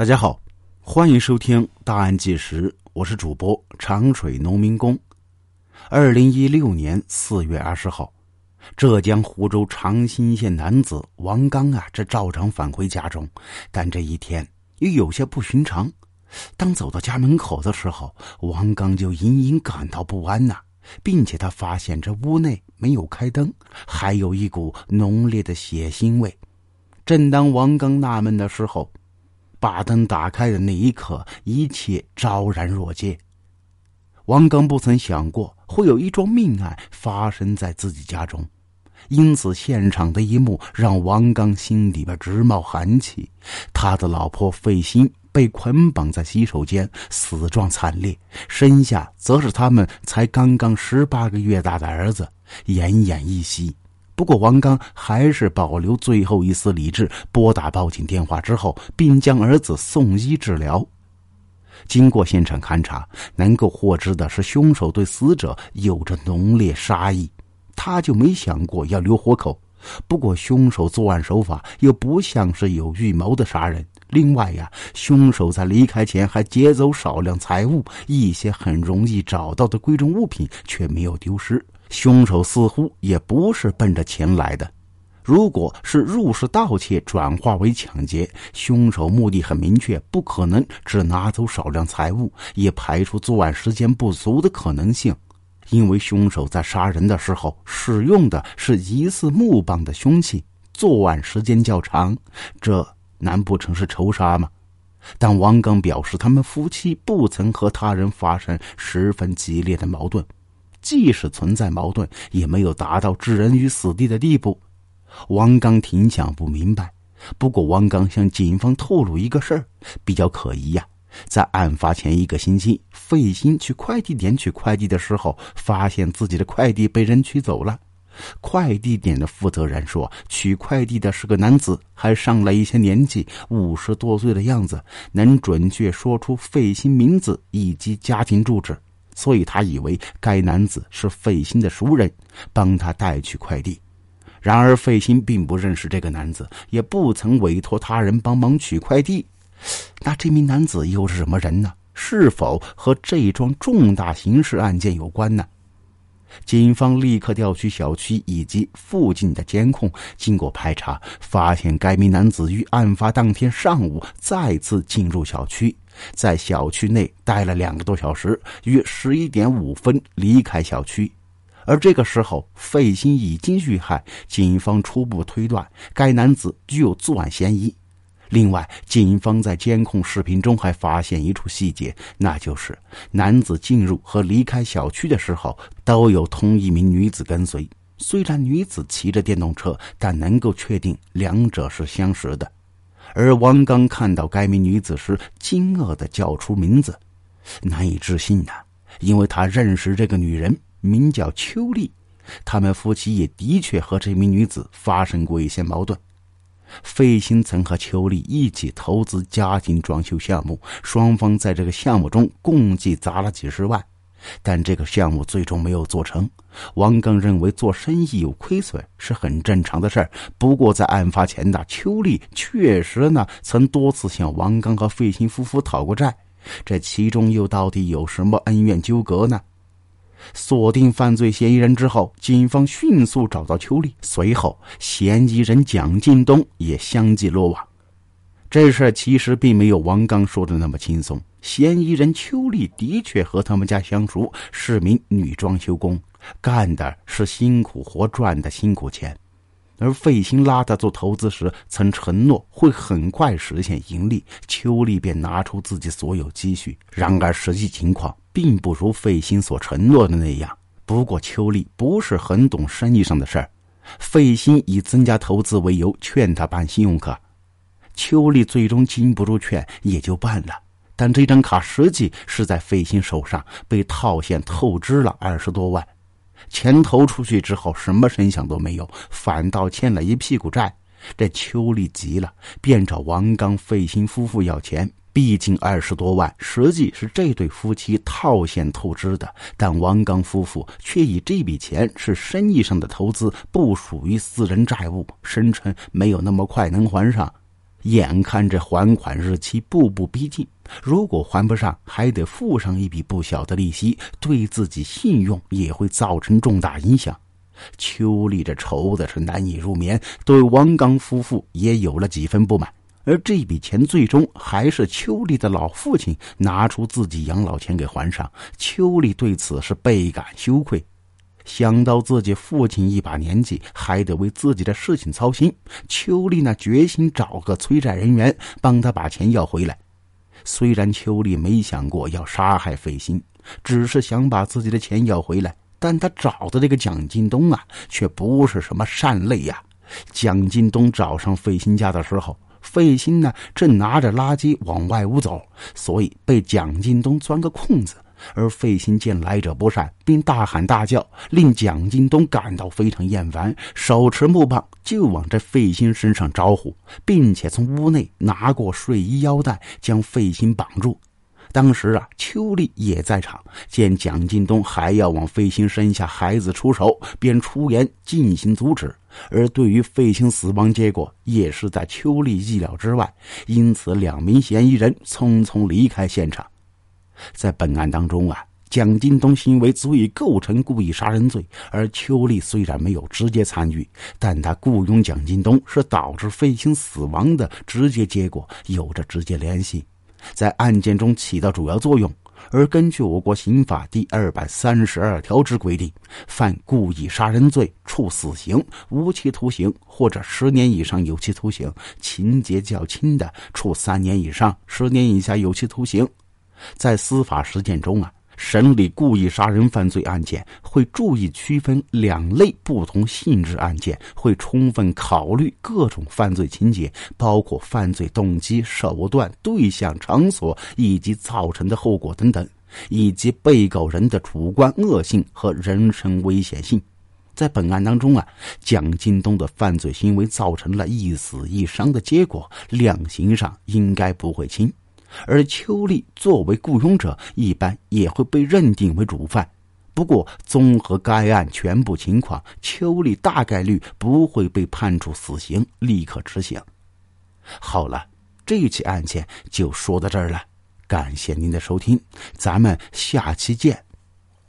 大家好，欢迎收听《大案纪实》，我是主播长水农民工。二零一六年四月二十号，浙江湖州长兴县男子王刚啊，这照常返回家中，但这一天又有些不寻常。当走到家门口的时候，王刚就隐隐感到不安呐。并且他发现这屋内没有开灯，还有一股浓烈的血腥味。正当王刚纳闷的时候，把灯打开的那一刻，一切昭然若揭。王刚不曾想过会有一桩命案发生在自己家中，因此现场的一幕让王刚心里边直冒寒气。他的老婆费心。被捆绑在洗手间，死状惨烈；身下则是他们才刚刚十八个月大的儿子，奄奄一息。不过，王刚还是保留最后一丝理智，拨打报警电话之后，并将儿子送医治疗。经过现场勘查，能够获知的是，凶手对死者有着浓烈杀意，他就没想过要留活口。不过，凶手作案手法又不像是有预谋的杀人。另外呀，凶手在离开前还劫走少量财物，一些很容易找到的贵重物品却没有丢失。凶手似乎也不是奔着钱来的。如果是入室盗窃转化为抢劫，凶手目的很明确，不可能只拿走少量财物，也排除作案时间不足的可能性。因为凶手在杀人的时候使用的是疑似木棒的凶器，作案时间较长，这。难不成是仇杀吗？但王刚表示，他们夫妻不曾和他人发生十分激烈的矛盾，即使存在矛盾，也没有达到置人于死地的地步。王刚挺想不明白。不过，王刚向警方透露一个事儿，比较可疑呀。在案发前一个星期，费心去快递点取快递的时候，发现自己的快递被人取走了。快递点的负责人说，取快递的是个男子，还上了一些年纪，五十多岁的样子，能准确说出费心名字以及家庭住址，所以他以为该男子是费心的熟人，帮他带去快递。然而费心并不认识这个男子，也不曾委托他人帮忙取快递。那这名男子又是什么人呢？是否和这桩重大刑事案件有关呢？警方立刻调取小区以及附近的监控，经过排查，发现该名男子于案发当天上午再次进入小区，在小区内待了两个多小时，约十一点五分离开小区。而这个时候，费心已经遇害，警方初步推断该男子具有作案嫌疑。另外，警方在监控视频中还发现一处细节，那就是男子进入和离开小区的时候都有同一名女子跟随。虽然女子骑着电动车，但能够确定两者是相识的。而王刚看到该名女子时，惊愕地叫出名字，难以置信呐，因为他认识这个女人，名叫秋丽，他们夫妻也的确和这名女子发生过一些矛盾。费心曾和邱丽一起投资家庭装修项目，双方在这个项目中共计砸了几十万，但这个项目最终没有做成。王刚认为做生意有亏损是很正常的事儿，不过在案发前的邱丽确实呢曾多次向王刚和费心夫妇讨过债，这其中又到底有什么恩怨纠葛呢？锁定犯罪嫌疑人之后，警方迅速找到邱丽，随后嫌疑人蒋进东也相继落网。这事儿其实并没有王刚说的那么轻松。嫌疑人邱丽的确和他们家相熟，是名女装修工，干的是辛苦活，赚的辛苦钱。而费心拉他做投资时，曾承诺会很快实现盈利，邱丽便拿出自己所有积蓄。然而实际情况并不如费心所承诺的那样。不过邱丽不是很懂生意上的事儿，费心以增加投资为由劝他办信用卡，邱丽最终经不住劝，也就办了。但这张卡实际是在费心手上被套现透支了二十多万。钱投出去之后，什么声响都没有，反倒欠了一屁股债。这邱丽急了，便找王刚、费心夫妇要钱。毕竟二十多万，实际是这对夫妻套现透支的。但王刚夫妇却以这笔钱是生意上的投资，不属于私人债务，声称没有那么快能还上。眼看着还款日期步步逼近，如果还不上，还得付上一笔不小的利息，对自己信用也会造成重大影响。邱丽这愁的是难以入眠，对王刚夫妇也有了几分不满。而这笔钱最终还是邱丽的老父亲拿出自己养老钱给还上，邱丽对此是倍感羞愧。想到自己父亲一把年纪还得为自己的事情操心，邱丽呢决心找个催债人员帮他把钱要回来。虽然邱丽没想过要杀害费心，只是想把自己的钱要回来，但他找的这个蒋劲东啊，却不是什么善类呀。蒋劲东找上费心家的时候，费心呢正拿着垃圾往外屋走，所以被蒋劲东钻个空子。而费心见来者不善，并大喊大叫，令蒋劲东感到非常厌烦，手持木棒就往这费心身上招呼，并且从屋内拿过睡衣腰带将费心绑住。当时啊，邱丽也在场，见蒋劲东还要往费心生下孩子出手，便出言进行阻止。而对于费心死亡结果，也是在邱丽意料之外，因此两名嫌疑人匆匆离开现场。在本案当中啊，蒋劲东行为足以构成故意杀人罪，而邱丽虽然没有直接参与，但他雇佣蒋劲东是导致费青死亡的直接结果，有着直接联系，在案件中起到主要作用。而根据我国刑法第二百三十二条之规定，犯故意杀人罪，处死刑、无期徒刑或者十年以上有期徒刑；情节较轻的，处三年以上十年以下有期徒刑。在司法实践中啊，审理故意杀人犯罪案件会注意区分两类不同性质案件，会充分考虑各种犯罪情节，包括犯罪动机、手段、对象、场所以及造成的后果等等，以及被告人的主观恶性和人身危险性。在本案当中啊，蒋劲东的犯罪行为造成了一死一伤的结果，量刑上应该不会轻。而邱丽作为雇佣者，一般也会被认定为主犯。不过，综合该案全部情况，邱丽大概率不会被判处死刑，立刻执行。好了，这起案件就说到这儿了，感谢您的收听，咱们下期见。